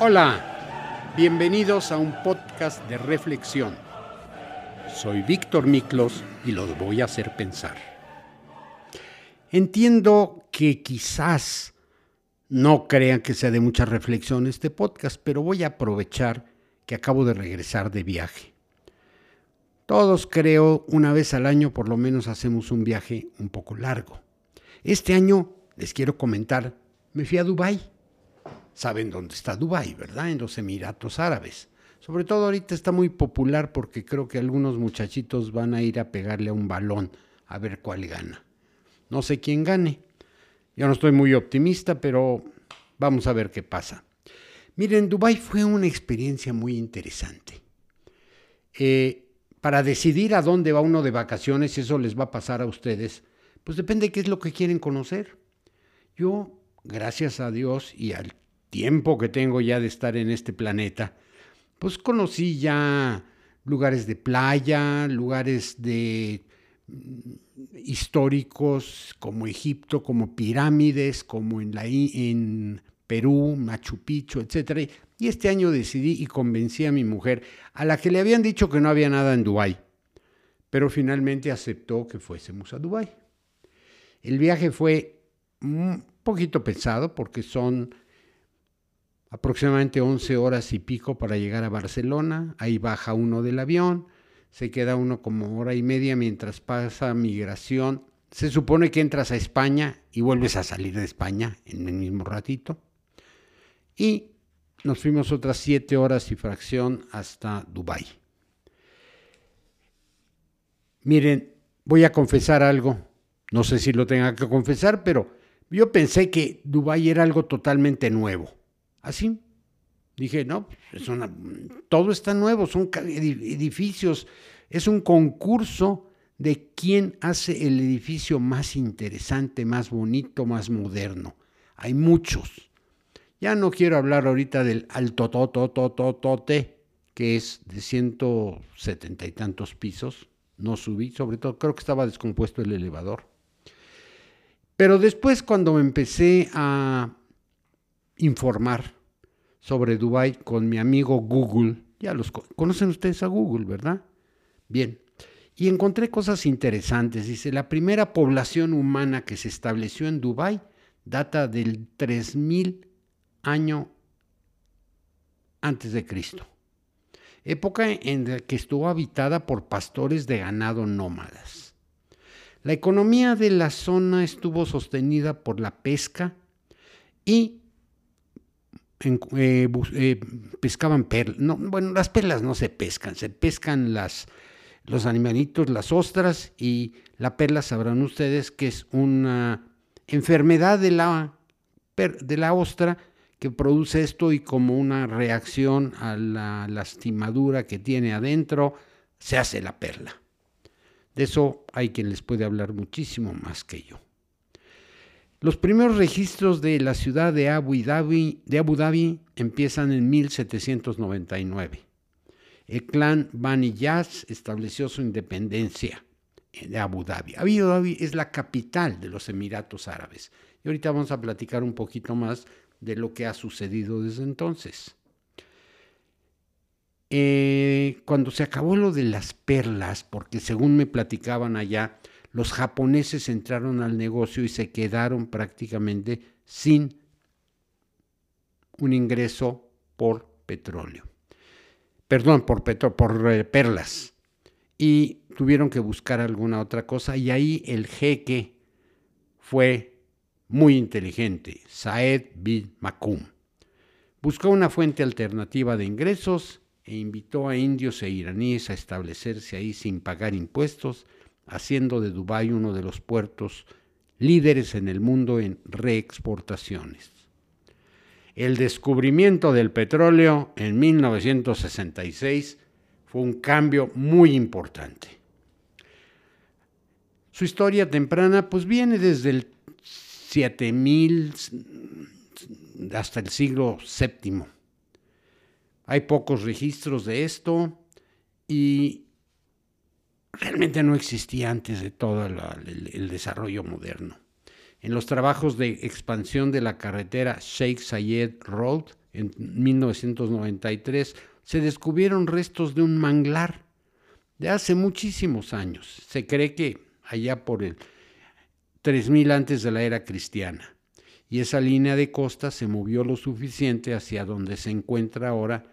Hola, bienvenidos a un podcast de reflexión. Soy Víctor Miklos y los voy a hacer pensar. Entiendo que quizás no crean que sea de mucha reflexión este podcast, pero voy a aprovechar que acabo de regresar de viaje. Todos creo una vez al año por lo menos hacemos un viaje un poco largo. Este año les quiero comentar, me fui a Dubái. Saben dónde está Dubái, ¿verdad? En los Emiratos Árabes. Sobre todo ahorita está muy popular porque creo que algunos muchachitos van a ir a pegarle a un balón a ver cuál gana. No sé quién gane. Yo no estoy muy optimista, pero vamos a ver qué pasa. Miren, Dubái fue una experiencia muy interesante. Eh, para decidir a dónde va uno de vacaciones, eso les va a pasar a ustedes, pues depende de qué es lo que quieren conocer. Yo, gracias a Dios y al tiempo que tengo ya de estar en este planeta, pues conocí ya lugares de playa, lugares de mm, históricos como Egipto, como pirámides, como en, en Perú, Machu Picchu, etc. Y este año decidí y convencí a mi mujer, a la que le habían dicho que no había nada en Dubái, pero finalmente aceptó que fuésemos a Dubái. El viaje fue un poquito pesado porque son aproximadamente 11 horas y pico para llegar a Barcelona, ahí baja uno del avión, se queda uno como hora y media mientras pasa migración. Se supone que entras a España y vuelves a salir de España en el mismo ratito. Y nos fuimos otras siete horas y fracción hasta Dubái. Miren, voy a confesar algo. No sé si lo tenga que confesar, pero yo pensé que Dubái era algo totalmente nuevo. Así. Dije, no, es una, todo está nuevo, son edificios, es un concurso de quién hace el edificio más interesante, más bonito, más moderno. Hay muchos. Ya no quiero hablar ahorita del alto tote, que es de 170 y tantos pisos. No subí, sobre todo creo que estaba descompuesto el elevador. Pero después cuando me empecé a informar sobre Dubai con mi amigo Google, ya los conocen ustedes a Google, ¿verdad? Bien. Y encontré cosas interesantes. Dice, la primera población humana que se estableció en Dubai data del 3000 año antes de Cristo, época en la que estuvo habitada por pastores de ganado nómadas. La economía de la zona estuvo sostenida por la pesca y eh, eh, pescaban perlas. No, bueno, las perlas no se pescan, se pescan las, los animalitos, las ostras y la perla sabrán ustedes que es una enfermedad de la, de la ostra que produce esto y como una reacción a la lastimadura que tiene adentro, se hace la perla. De eso hay quien les puede hablar muchísimo más que yo. Los primeros registros de la ciudad de Abu Dhabi, empiezan en 1799. El clan Bani Yas estableció su independencia de Abu Dhabi. Abu Dhabi es la capital de los Emiratos Árabes. Y ahorita vamos a platicar un poquito más de lo que ha sucedido desde entonces. Eh, cuando se acabó lo de las perlas, porque según me platicaban allá, los japoneses entraron al negocio y se quedaron prácticamente sin un ingreso por petróleo. Perdón, por, eh, perlas. Y tuvieron que buscar alguna otra cosa y ahí el jeque fue muy inteligente, Saed bin Makum. Buscó una fuente alternativa de ingresos e invitó a indios e iraníes a establecerse ahí sin pagar impuestos, haciendo de Dubái uno de los puertos líderes en el mundo en reexportaciones. El descubrimiento del petróleo en 1966 fue un cambio muy importante. Su historia temprana pues viene desde el 7000 hasta el siglo VII. Hay pocos registros de esto y realmente no existía antes de todo el, desarrollo moderno. En los trabajos de expansión de la carretera Sheikh Zayed Road en 1993, se descubrieron restos de un manglar de hace muchísimos años. Se cree que allá por el 3000 antes de la era cristiana. Y esa línea de costa se movió lo suficiente hacia donde se encuentra ahora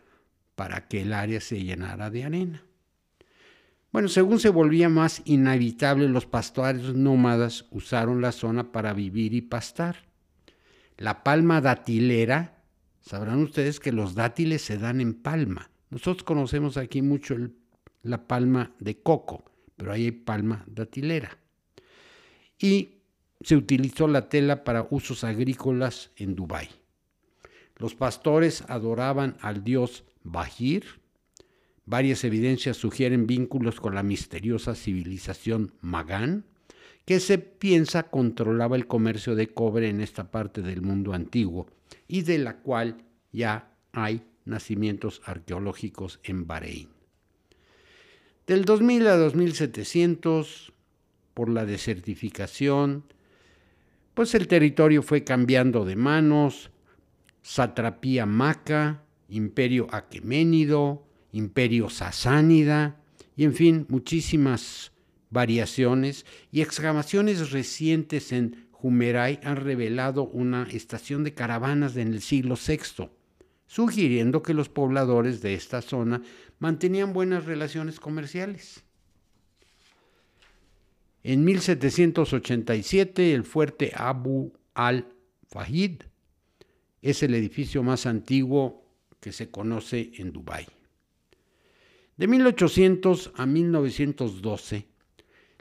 para que el área se llenara de arena. Bueno, según se volvía más inhabitable, los pastores nómadas usaron la zona para vivir y pastar. La palma datilera, sabrán ustedes que los dátiles se dan en palma. Nosotros conocemos aquí mucho la palma de coco, pero ahí hay palma datilera. Y se utilizó la tela para usos agrícolas en Dubái. Los pastores adoraban al dios Bahir, Varias evidencias sugieren vínculos con la misteriosa civilización Magán, que se piensa controlaba el comercio de cobre en esta parte del mundo antiguo y de la cual ya hay nacimientos arqueológicos en Bahrein. Del 2000 a 2700, por la desertificación, pues el territorio fue cambiando de manos, satrapía maca, imperio aqueménido, imperio sasánida, y en fin, muchísimas variaciones y excavaciones recientes en Jumeray han revelado una estación de caravanas en el siglo VI, sugiriendo que los pobladores de esta zona mantenían buenas relaciones comerciales. En 1787 el fuerte Abu al-Fahid es el edificio más antiguo que se conoce en Dubái. De 1800 a 1912,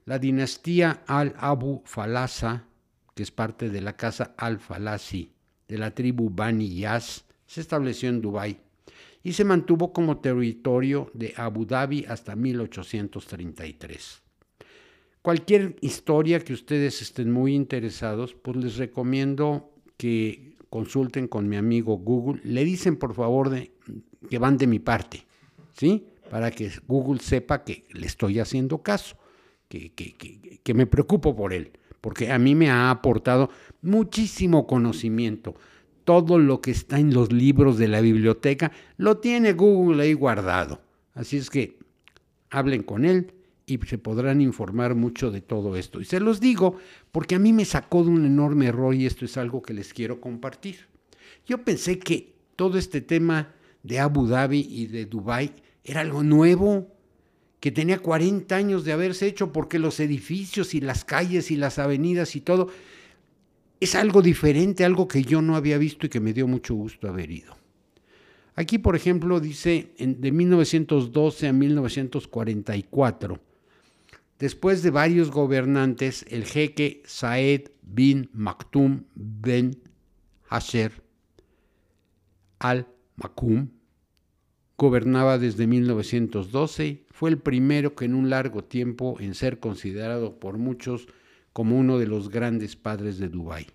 la dinastía al-Abu Falasa, que es parte de la casa al-Falasi de la tribu Bani Yas, se estableció en Dubái y se mantuvo como territorio de Abu Dhabi hasta 1833. Cualquier historia que ustedes estén muy interesados, pues les recomiendo que consulten con mi amigo Google. Le dicen por favor de, que van de mi parte, ¿sí? Para que Google sepa que le estoy haciendo caso, que, que, me preocupo por él, porque a mí me ha aportado muchísimo conocimiento. Todo lo que está en los libros de la biblioteca lo tiene Google ahí guardado. Así es que hablen con él y se podrán informar mucho de todo esto. Y se los digo porque a mí me sacó de un enorme error y esto es algo que les quiero compartir. Yo pensé que todo este tema de Abu Dhabi y de Dubái era algo nuevo, que tenía 40 años de haberse hecho porque los edificios y las calles y las avenidas y todo es algo diferente, algo que yo no había visto y que me dio mucho gusto haber ido. Aquí, por ejemplo, dice de 1912 a 1944, después de varios gobernantes, el jeque Saed bin Maktoum ben Hasher al-Makum Gobernaba desde 1912, fue el primero que en un largo tiempo en ser considerado por muchos como uno de los grandes padres de Dubái.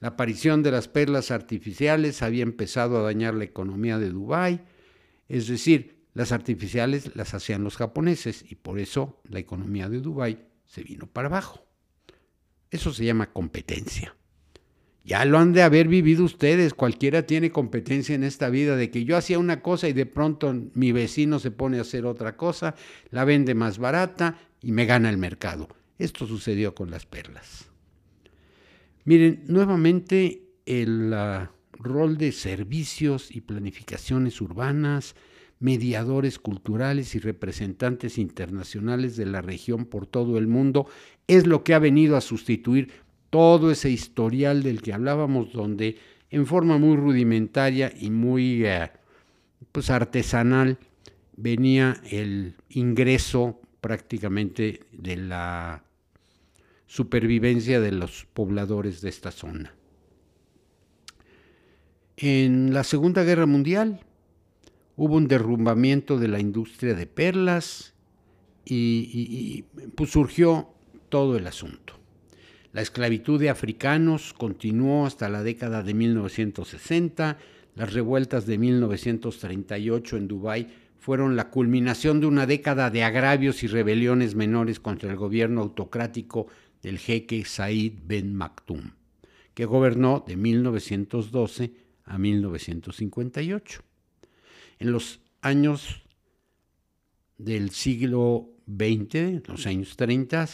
La aparición de las perlas artificiales había empezado a dañar la economía de Dubái, es decir, las artificiales las hacían los japoneses y por eso la economía de Dubái se vino para abajo. Eso se llama competencia. Ya lo han de haber vivido ustedes, cualquiera tiene competencia en esta vida de que yo hacía una cosa y de pronto mi vecino se pone a hacer otra cosa, la vende más barata y me gana el mercado. Esto sucedió con las perlas. Miren, nuevamente el rol de servicios y planificaciones urbanas, mediadores culturales y representantes internacionales de la región por todo el mundo es lo que ha venido a sustituir todo ese historial del que hablábamos, donde en forma muy rudimentaria y muy eh, pues artesanal venía el ingreso prácticamente de la supervivencia de los pobladores de esta zona. En la Segunda Guerra Mundial hubo un derrumbamiento de la industria de perlas y, pues surgió todo el asunto. La esclavitud de africanos continuó hasta la década de 1960. Las revueltas de 1938 en Dubái fueron la culminación de una década de agravios y rebeliones menores contra el gobierno autocrático del jeque Said Ben Maktoum, que gobernó de 1912 a 1958. En los años del siglo XX, los años 30,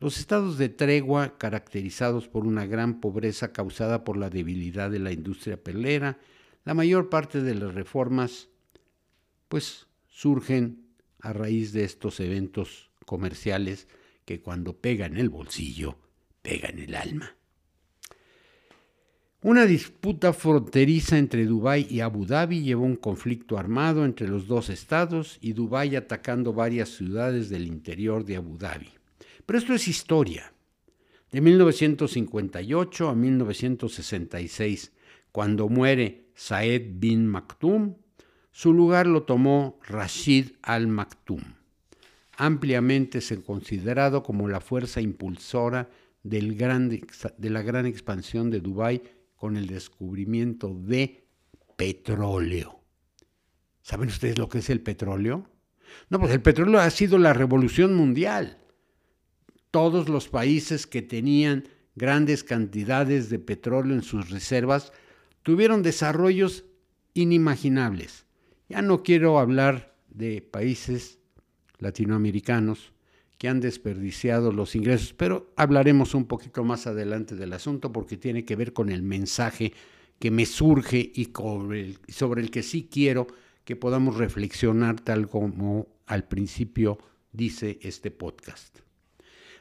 los estados de tregua, caracterizados por una gran pobreza causada por la debilidad de la industria pelera, la mayor parte de las reformas, pues surgen a raíz de estos eventos comerciales que cuando pegan el bolsillo, pegan el alma. Una disputa fronteriza entre Dubái y Abu Dhabi llevó un conflicto armado entre los dos estados y Dubái atacando varias ciudades del interior de Abu Dhabi. Pero esto es historia. De 1958 a 1966, cuando muere Saed bin Maktoum, su lugar lo tomó Rashid al Maktoum, ampliamente se considerado como la fuerza impulsora de la gran expansión de Dubái con el descubrimiento de petróleo. ¿Saben ustedes lo que es el petróleo? No, pues el petróleo ha sido la revolución mundial todos los países que tenían grandes cantidades de petróleo en sus reservas tuvieron desarrollos inimaginables. Ya no quiero hablar de países latinoamericanos que han desperdiciado los ingresos, pero hablaremos un poquito más adelante del asunto porque tiene que ver con el mensaje que me surge y sobre el que sí quiero que podamos reflexionar tal como al principio dice este podcast.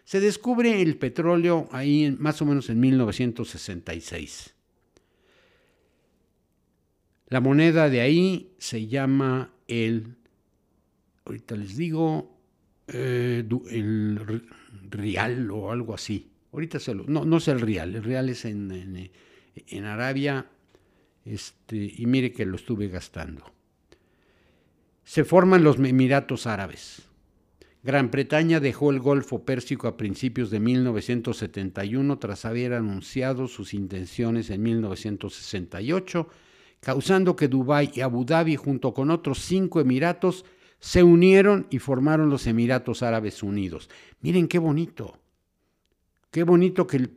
Se descubre el petróleo ahí más o menos en 1966. La moneda de ahí se llama el, ahorita les digo, eh, el real o algo así. Ahorita se no, no es el real, el real es en, en Arabia, este, y mire que lo estuve gastando. Se forman los Emiratos Árabes. Gran Bretaña dejó el Golfo Pérsico a principios de 1971 tras haber anunciado sus intenciones en 1968, causando que Dubái y Abu Dhabi junto con otros cinco emiratos se unieron y formaron los Emiratos Árabes Unidos. Miren qué bonito, qué bonito que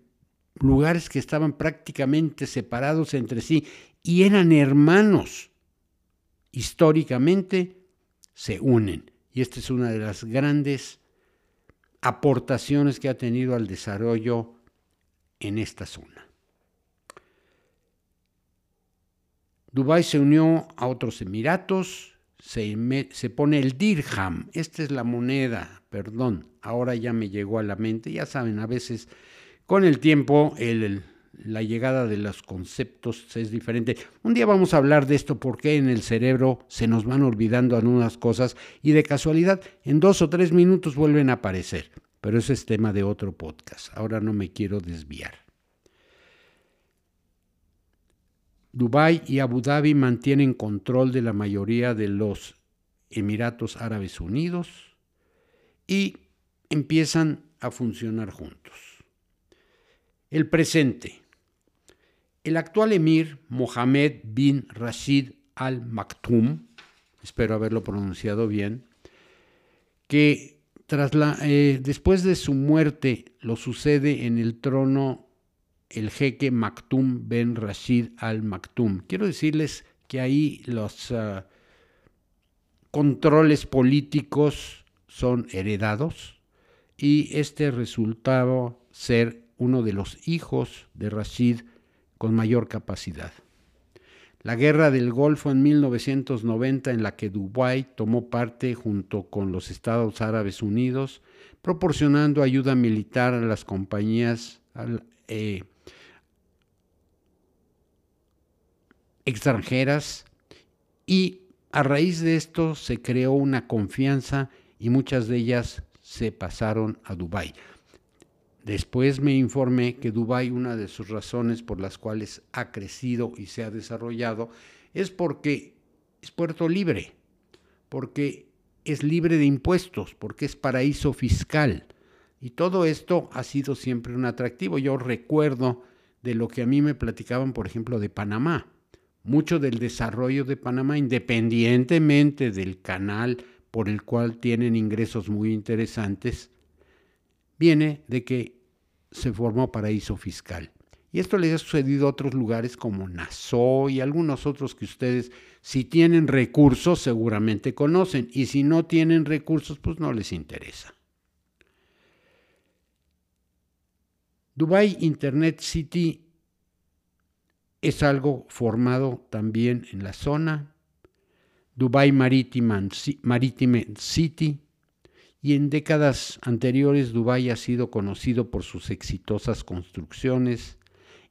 lugares que estaban prácticamente separados entre sí y eran hermanos, históricamente se unen y esta es una de las grandes aportaciones que ha tenido al desarrollo en esta zona. Dubái se unió a otros Emiratos, se, se, pone el dirham, esta es la moneda, perdón, ahora ya me llegó a la mente, ya saben, a veces con el tiempo el, la llegada de los conceptos es diferente. Un día vamos a hablar de esto, porque en el cerebro se nos van olvidando algunas cosas y de casualidad en dos o tres minutos vuelven a aparecer. Pero ese es tema de otro podcast. Ahora no me quiero desviar. Dubái y Abu Dhabi mantienen control de la mayoría de los Emiratos Árabes Unidos y empiezan a funcionar juntos. El presente. El actual emir Mohammed bin Rashid al Maktoum, espero haberlo pronunciado bien, que tras la, eh, después de su muerte lo sucede en el trono el jeque Maktoum ben Rashid al Maktoum. Quiero decirles que ahí los ah, controles políticos son heredados y este resultado ser uno de los hijos de Rashid con mayor capacidad. La guerra del Golfo en 1990 en la que Dubái tomó parte junto con los Estados Árabes Unidos, proporcionando ayuda militar a las compañías eh, extranjeras y a raíz de esto se creó una confianza y muchas de ellas se pasaron a Dubái. Después me informé que Dubái, una de sus razones por las cuales ha crecido y se ha desarrollado, es porque es puerto libre, porque es libre de impuestos, porque es paraíso fiscal. Y todo esto ha sido siempre un atractivo. Yo recuerdo de lo que a mí me platicaban, por ejemplo, de Panamá. Mucho del desarrollo de Panamá, independientemente del canal por el cual tienen ingresos muy interesantes, viene de que se formó paraíso fiscal. Y esto les ha sucedido a otros lugares como Nassau y algunos otros que ustedes, si tienen recursos, seguramente conocen. Y si no tienen recursos, pues no les interesa. Dubai Internet City es algo formado también en la zona. Dubai Maritime, City y en décadas anteriores Dubái ha sido conocido por sus exitosas construcciones,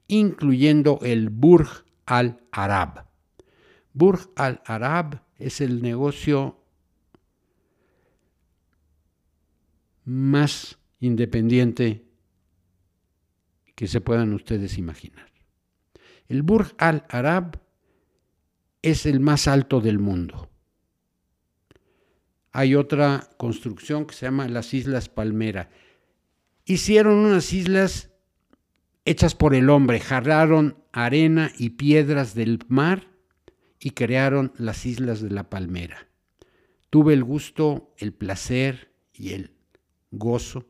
incluyendo el Burj Al Arab. Burj Al Arab es el negocio más independiente que se puedan ustedes imaginar. El Burj Al Arab es el más alto del mundo hay otra construcción que se llama las Islas Palmera. Hicieron unas islas hechas por el hombre, jarraron arena y piedras del mar y crearon las Islas de la Palmera. Tuve el gusto, el placer y el gozo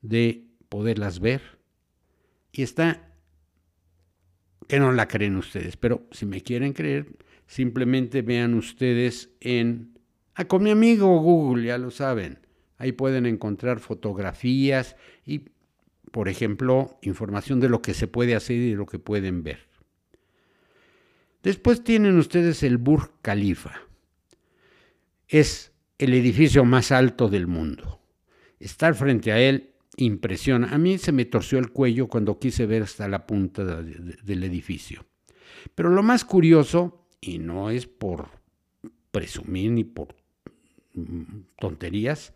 de poderlas ver. Y está, que no la creen ustedes, pero si me quieren creer, simplemente vean ustedes en Ah, con mi amigo Google, ya lo saben. Ahí pueden encontrar fotografías y, por ejemplo, información de lo que se puede hacer y lo que pueden ver. Después tienen ustedes el Burj Khalifa. Es el edificio más alto del mundo. Estar frente a él impresiona. A mí se me torció el cuello cuando quise ver hasta la punta del edificio. Pero lo más curioso, y no es por presumir ni por tonterías.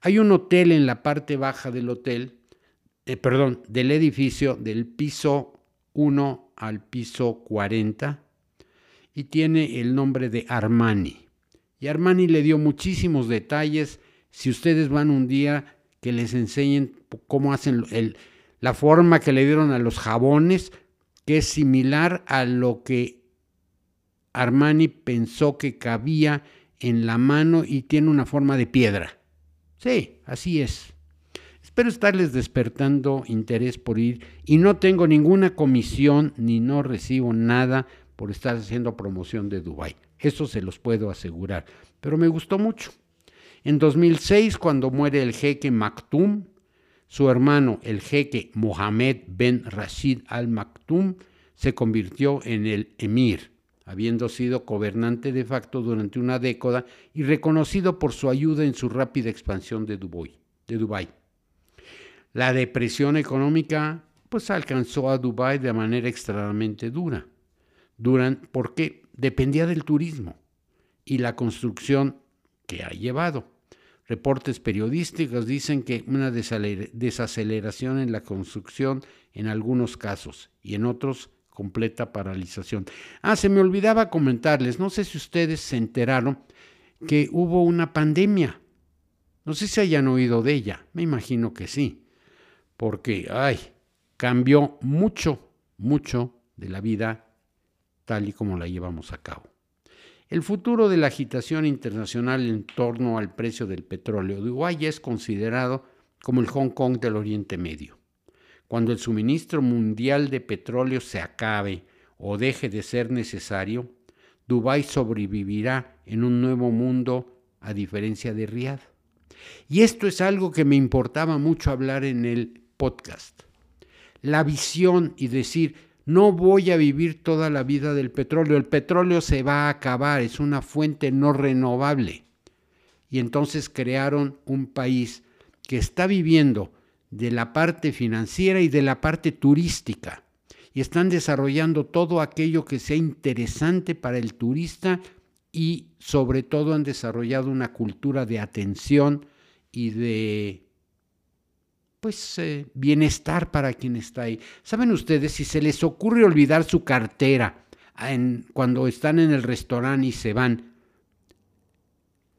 Hay un hotel en la parte baja del hotel, eh, perdón, del edificio, del piso 1 al piso 40, y tiene el nombre de Armani. Y Armani le dio muchísimos detalles. Si ustedes van un día, que les enseñen cómo hacen la forma que le dieron a los jabones, que es similar a lo que Armani pensó que cabía en la mano y tiene una forma de piedra. Sí, así es. Espero estarles despertando interés por ir y no tengo ninguna comisión ni no recibo nada por estar haciendo promoción de Dubái. Eso se los puedo asegurar. Pero me gustó mucho. En 2006, cuando muere el jeque Maktoum, su hermano, el jeque Mohammed Ben Rashid Al Maktoum, se convirtió en el emir habiendo sido gobernante de facto durante una década y reconocido por su ayuda en su rápida expansión de Dubái. La depresión económica pues alcanzó a Dubái de manera extremadamente dura, porque dependía del turismo y la construcción que ha llevado. Reportes periodísticos dicen que una desaceleración en la construcción en algunos casos y en otros completa paralización. Ah, se me olvidaba comentarles, no sé si ustedes se enteraron que hubo una pandemia. No sé si hayan oído de ella, me imagino que sí, porque, ay, cambió mucho, mucho de la vida tal y como la llevamos a cabo. El futuro de la agitación internacional en torno al precio del petróleo de Uruguay es considerado como el Hong Kong del Oriente Medio. Cuando el suministro mundial de petróleo se acabe o deje de ser necesario, Dubái sobrevivirá en un nuevo mundo a diferencia de Riad. Y esto es algo que me importaba mucho hablar en el podcast. La visión y decir, no voy a vivir toda la vida del petróleo, el petróleo se va a acabar, es una fuente no renovable. Y entonces crearon un país que está viviendo de la parte financiera y de la parte turística. Y están desarrollando todo aquello que sea interesante para el turista y sobre todo han desarrollado una cultura de atención y de pues eh, bienestar para quien está ahí. ¿Saben ustedes si se les ocurre olvidar su cartera cuando están en el restaurante y se van?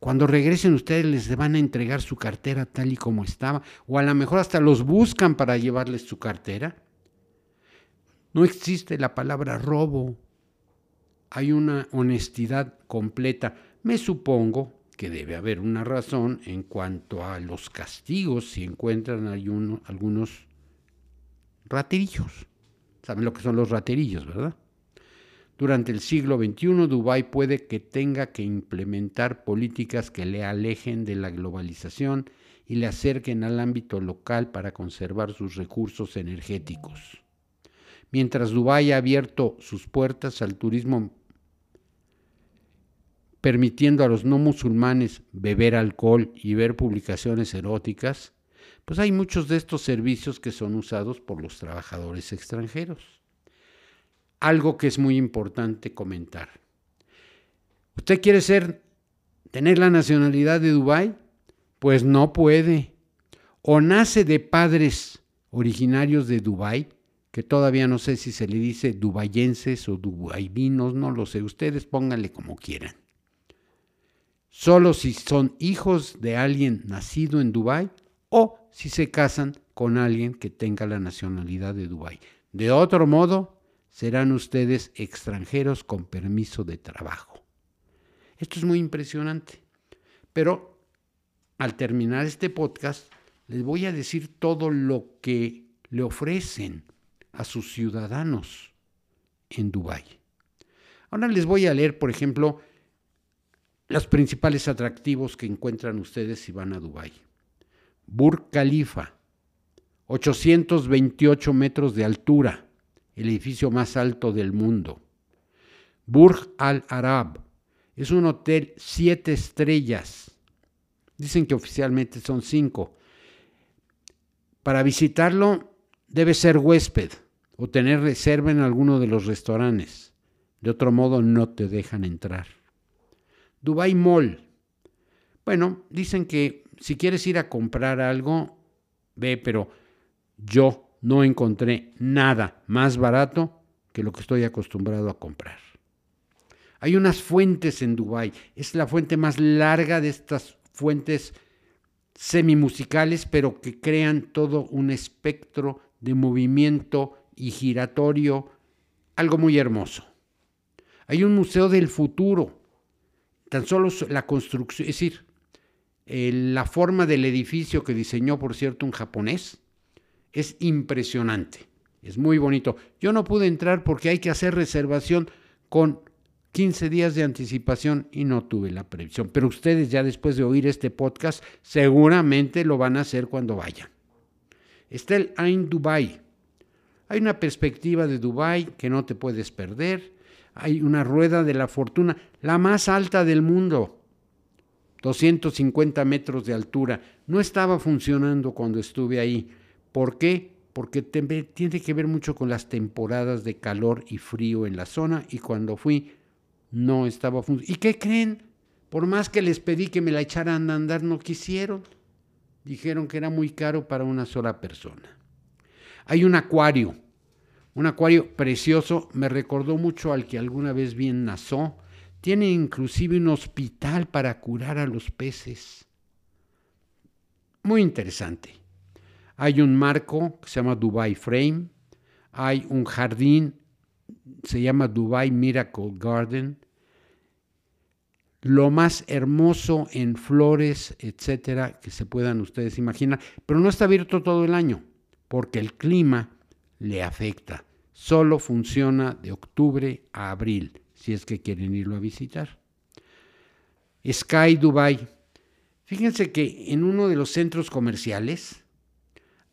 Cuando regresen ustedes les van a entregar su cartera tal y como estaba, o a lo mejor hasta los buscan para llevarles su cartera. No existe la palabra robo. Hay una honestidad completa. Me supongo que debe haber una razón en cuanto a los castigos si encuentran algunos raterillos. ¿Saben lo que son los raterillos, verdad? Durante el siglo XXI, Dubái puede que tenga que implementar políticas que le alejen de la globalización y le acerquen al ámbito local para conservar sus recursos energéticos. Mientras Dubái ha abierto sus puertas al turismo permitiendo a los no musulmanes beber alcohol y ver publicaciones eróticas, pues hay muchos de estos servicios que son usados por los trabajadores extranjeros. Algo que es muy importante comentar. ¿Usted quiere ser tener la nacionalidad de Dubái? Pues no puede. O nace de padres originarios de Dubái, que todavía no sé si se le dice dubayenses o dubaivinos, no lo sé, ustedes pónganle como quieran. Solo si son hijos de alguien nacido en Dubái o si se casan con alguien que tenga la nacionalidad de Dubái. De otro modo, serán ustedes extranjeros con permiso de trabajo. Esto es muy impresionante. Pero al terminar este podcast, les voy a decir todo lo que le ofrecen a sus ciudadanos en Dubái. Ahora les voy a leer, por ejemplo, los principales atractivos que encuentran ustedes si van a Dubái. Burj Khalifa, 828 metros de altura, el edificio más alto del mundo. Burj Al Arab, es un hotel siete estrellas, Dicen que oficialmente son cinco. Para visitarlo debe ser huésped o tener reserva en alguno de los restaurantes. De otro modo no te dejan entrar. Dubai Mall. Bueno, dicen que si quieres ir a comprar algo, ve, pero yo no encontré nada más barato que lo que estoy acostumbrado a comprar. Hay unas fuentes en Dubai. Es la fuente más larga de estas fuentes semimusicales, pero que crean todo un espectro de movimiento y giratorio, algo muy hermoso. Hay un museo del futuro, tan solo la construcción, es decir, la forma del edificio que diseñó, por cierto, un japonés, es impresionante, es muy bonito. Yo no pude entrar porque hay que hacer reservación con 15 días de anticipación y no tuve la previsión. Pero ustedes ya después de oír este podcast seguramente lo van a hacer cuando vayan. Está el Ain Dubai. Hay una perspectiva de Dubai que no te puedes perder. Hay una rueda de la fortuna, la más alta del mundo. 250 metros de altura. No estaba funcionando cuando estuve ahí. ¿Por qué? Porque tiene que ver mucho con las temporadas de calor y frío en la zona y cuando fui no estaba funcionando. ¿Y qué creen? Por más que les pedí que me la echaran a andar, no quisieron. Dijeron que era muy caro para una sola persona. Hay un acuario, un acuario precioso, me recordó mucho al que alguna vez vi en. Tiene inclusive un hospital para curar a los peces. Muy interesante. Hay un marco que se llama Dubai Frame. Hay un jardín se llama Dubai Miracle Garden. Lo más hermoso en flores, etcétera, que se puedan ustedes imaginar, pero no está abierto todo el año, porque el clima le afecta. Solo funciona de octubre a abril, si es que quieren irlo a visitar. Sky Dubai. Fíjense que en uno de los centros comerciales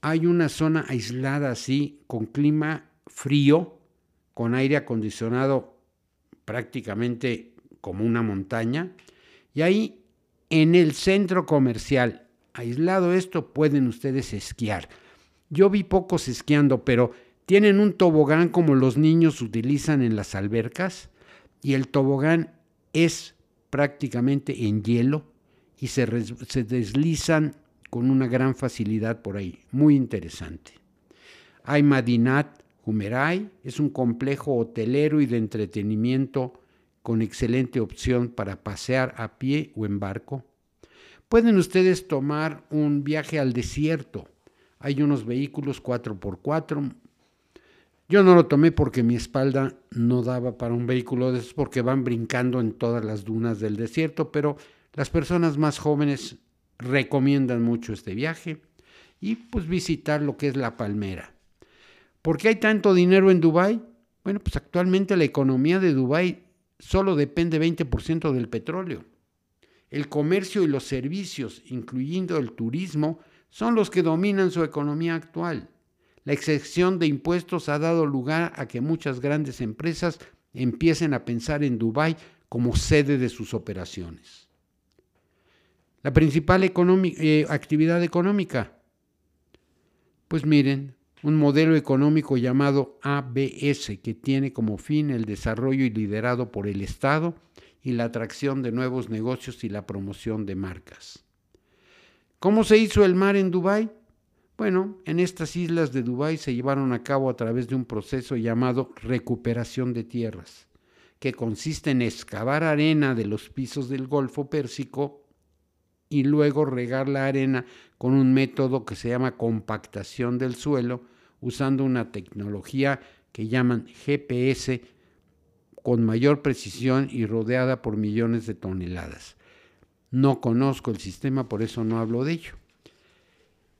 hay una zona aislada así, con clima frío, con aire acondicionado prácticamente como una montaña. Y ahí en el centro comercial, aislado esto, pueden ustedes esquiar. Yo vi pocos esquiando, pero tienen un tobogán como los niños utilizan en las albercas y el tobogán es prácticamente en hielo y se, se deslizan con una gran facilidad por ahí. Muy interesante. Hay Madinat, Humeray es un complejo hotelero y de entretenimiento con excelente opción para pasear a pie o en barco. Pueden ustedes tomar un viaje al desierto. Hay unos vehículos 4x4. Yo no lo tomé porque mi espalda no daba para un vehículo de esos porque van brincando en todas las dunas del desierto, pero las personas más jóvenes recomiendan mucho este viaje y pues visitar lo que es la palmera. ¿Por qué hay tanto dinero en Dubái? Bueno, pues actualmente la economía de Dubái solo depende 20% del petróleo. El comercio y los servicios, incluyendo el turismo, son los que dominan su economía actual. La excepción de impuestos ha dado lugar a que muchas grandes empresas empiecen a pensar en Dubái como sede de sus operaciones. La principal eh, actividad económica. Pues miren, un modelo económico llamado ABS que tiene como fin el desarrollo y liderado por el Estado y la atracción de nuevos negocios y la promoción de marcas. ¿Cómo se hizo el mar en Dubái? Bueno, en estas islas de Dubái se llevaron a cabo a través de un proceso llamado recuperación de tierras, que consiste en excavar arena de los pisos del Golfo Pérsico y luego regar la arena con un método que se llama compactación del suelo usando una tecnología que llaman GPS con mayor precisión y rodeada por millones de toneladas. No conozco el sistema, por eso no hablo de ello.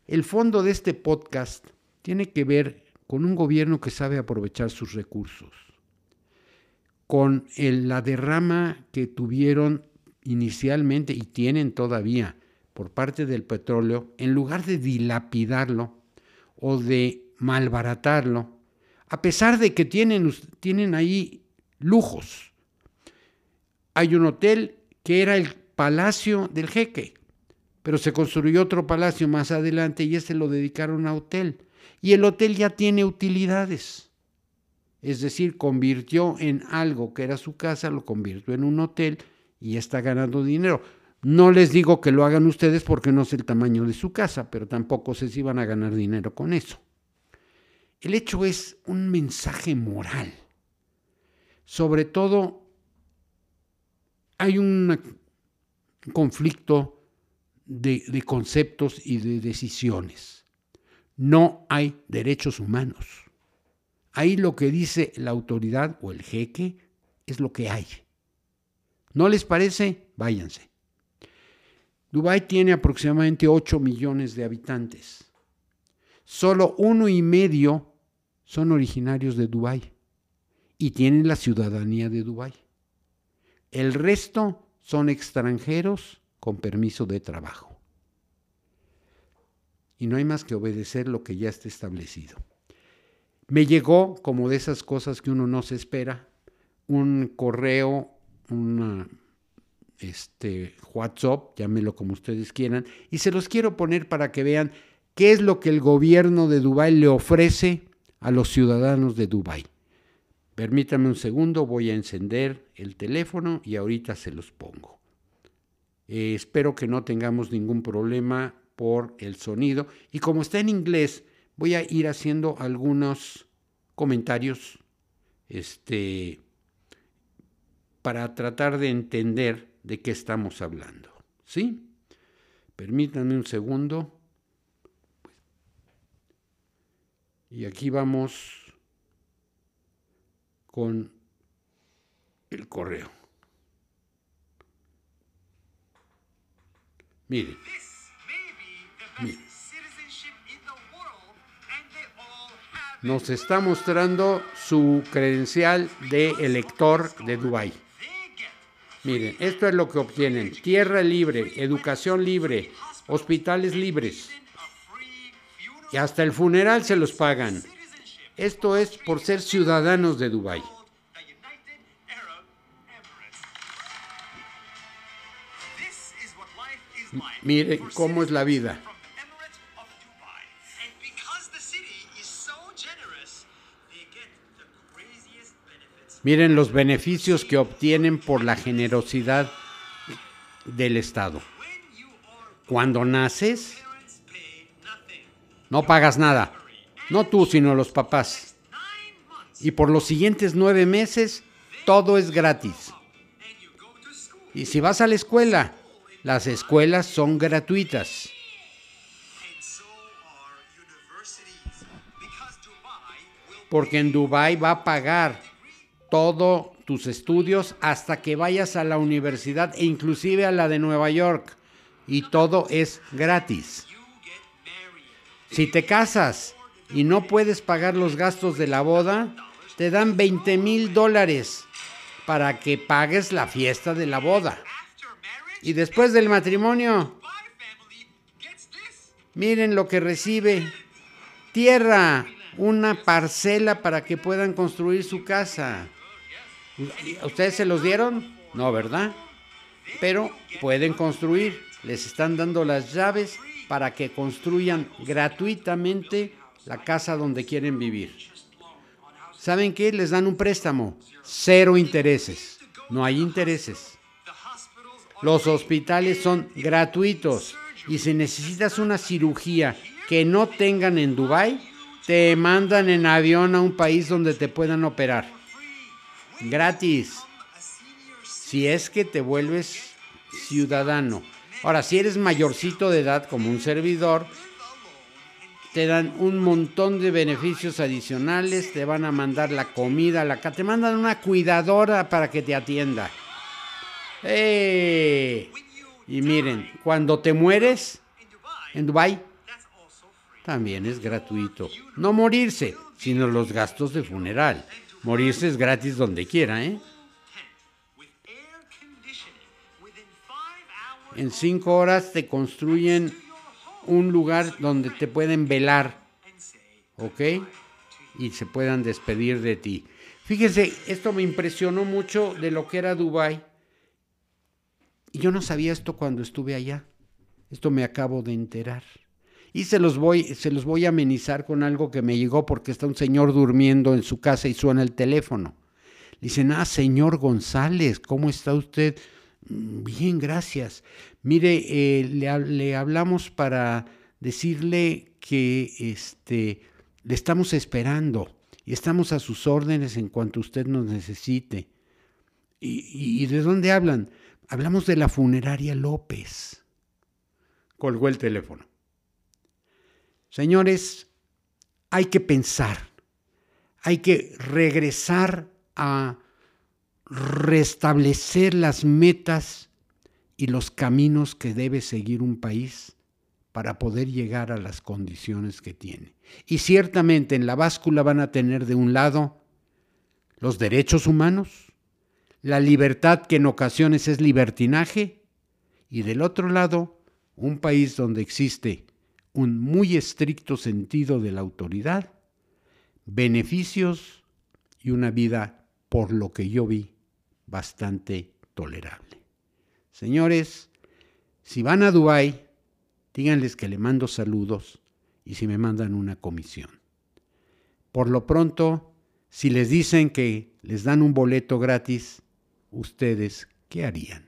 El fondo de este podcast tiene que ver con un gobierno que sabe aprovechar sus recursos, con la derrama que tuvieron inicialmente y tienen todavía por parte del petróleo, en lugar de dilapidarlo o de malbaratarlo, a pesar de que tienen, tienen ahí lujos. Hay un hotel que era el palacio del jeque, pero se construyó otro palacio más adelante y ese lo dedicaron a hotel. Y el hotel ya tiene utilidades. Es decir, convirtió en algo que era su casa, lo convirtió en un hotel y está ganando dinero. No les digo que lo hagan ustedes porque no sé el tamaño de su casa, pero tampoco sé si van a ganar dinero con eso. El hecho es un mensaje moral. Sobre todo, hay un conflicto de, de conceptos y de decisiones. No hay derechos humanos. Ahí lo que dice la autoridad o el jeque es lo que hay. ¿No les parece? Váyanse. Dubái tiene aproximadamente 8 millones de habitantes. Solo uno y medio son originarios de Dubái y tienen la ciudadanía de Dubái. El resto son extranjeros con permiso de trabajo. Y no hay más que obedecer lo que ya está establecido. Me llegó, como de esas cosas que uno no se espera, un correo una este, WhatsApp, llámelo como ustedes quieran, y se los quiero poner para que vean qué es lo que el gobierno de Dubái le ofrece a los ciudadanos de Dubái. Permítame un segundo, voy a encender el teléfono y ahorita se los pongo. Eh, espero que no tengamos ningún problema por el sonido. Y como está en inglés, voy a ir haciendo algunos comentarios este, para tratar de entender de qué estamos hablando. ¿Sí? Permítanme un segundo. Y aquí vamos con el correo. Miren. Nos está mostrando su credencial de elector de Dubái. Miren, esto es lo que obtienen. Tierra libre, educación libre, hospitales libres. Y hasta el funeral se los pagan. Esto es por ser ciudadanos de Dubái. Miren cómo es la vida. Miren los beneficios que obtienen por la generosidad del Estado. Cuando naces, no pagas nada. No tú, sino los papás. Y por los siguientes nueve meses, todo es gratis. Y si vas a la escuela, las escuelas son gratuitas. Porque en Dubái va a pagar todos tus estudios hasta que vayas a la universidad e inclusive a la de Nueva York. Y todo es gratis. Si te casas, y no puedes pagar los gastos de la boda, te dan 20 mil dólares para que pagues la fiesta de la boda. Y después del matrimonio, miren lo que recibe. Tierra, una parcela para que puedan construir su casa. ¿Ustedes se los dieron? No, ¿verdad? Pero pueden construir. Les están dando las llaves para que construyan gratuitamente la casa donde quieren vivir. ¿Saben qué? Les dan un préstamo. Cero intereses. No hay intereses. Los hospitales son gratuitos. Y si necesitas una cirugía que no tengan en Dubai, te mandan en avión a un país donde te puedan operar. Gratis. Si es que te vuelves ciudadano. Ahora, si eres mayorcito de edad como un servidor, te dan un montón de beneficios adicionales, te van a mandar la comida, la te mandan una cuidadora para que te atienda. ¡Eh! Y miren, cuando te mueres en Dubai también es gratuito. No morirse, sino los gastos de funeral. Morirse es gratis donde quiera, ¿eh? En cinco horas te construyen un lugar donde te pueden velar, ¿ok? Y se puedan despedir de ti. Fíjense, esto me impresionó mucho de lo que era Dubai. Y yo no sabía esto cuando estuve allá. Esto me acabo de enterar. Y se los voy, se los voy a amenizar con algo que me llegó porque está un señor durmiendo en su casa y suena el teléfono. dicen, ah, señor González, ¿cómo está usted? Mm, bien, gracias. Mire, eh, le, le, hablamos para decirle que este, le estamos esperando y estamos a sus órdenes en cuanto usted nos necesite. ¿Y, y de dónde hablan? Hablamos de la funeraria López. Colgó el teléfono. Señores, hay que pensar, hay que regresar a restablecer las metas y los caminos que debe seguir un país para poder llegar a las condiciones que tiene. Y ciertamente en la báscula van a tener de un lado los derechos humanos, la libertad que en ocasiones es libertinaje, y del otro lado un país donde existe un muy estricto sentido de la autoridad, beneficios y una vida, por lo que yo vi, bastante tolerable. Señores, si van a Dubái, díganles que le mando saludos y si me mandan una comisión. Por lo pronto, si les dicen que les dan un boleto gratis, ¿ustedes qué harían?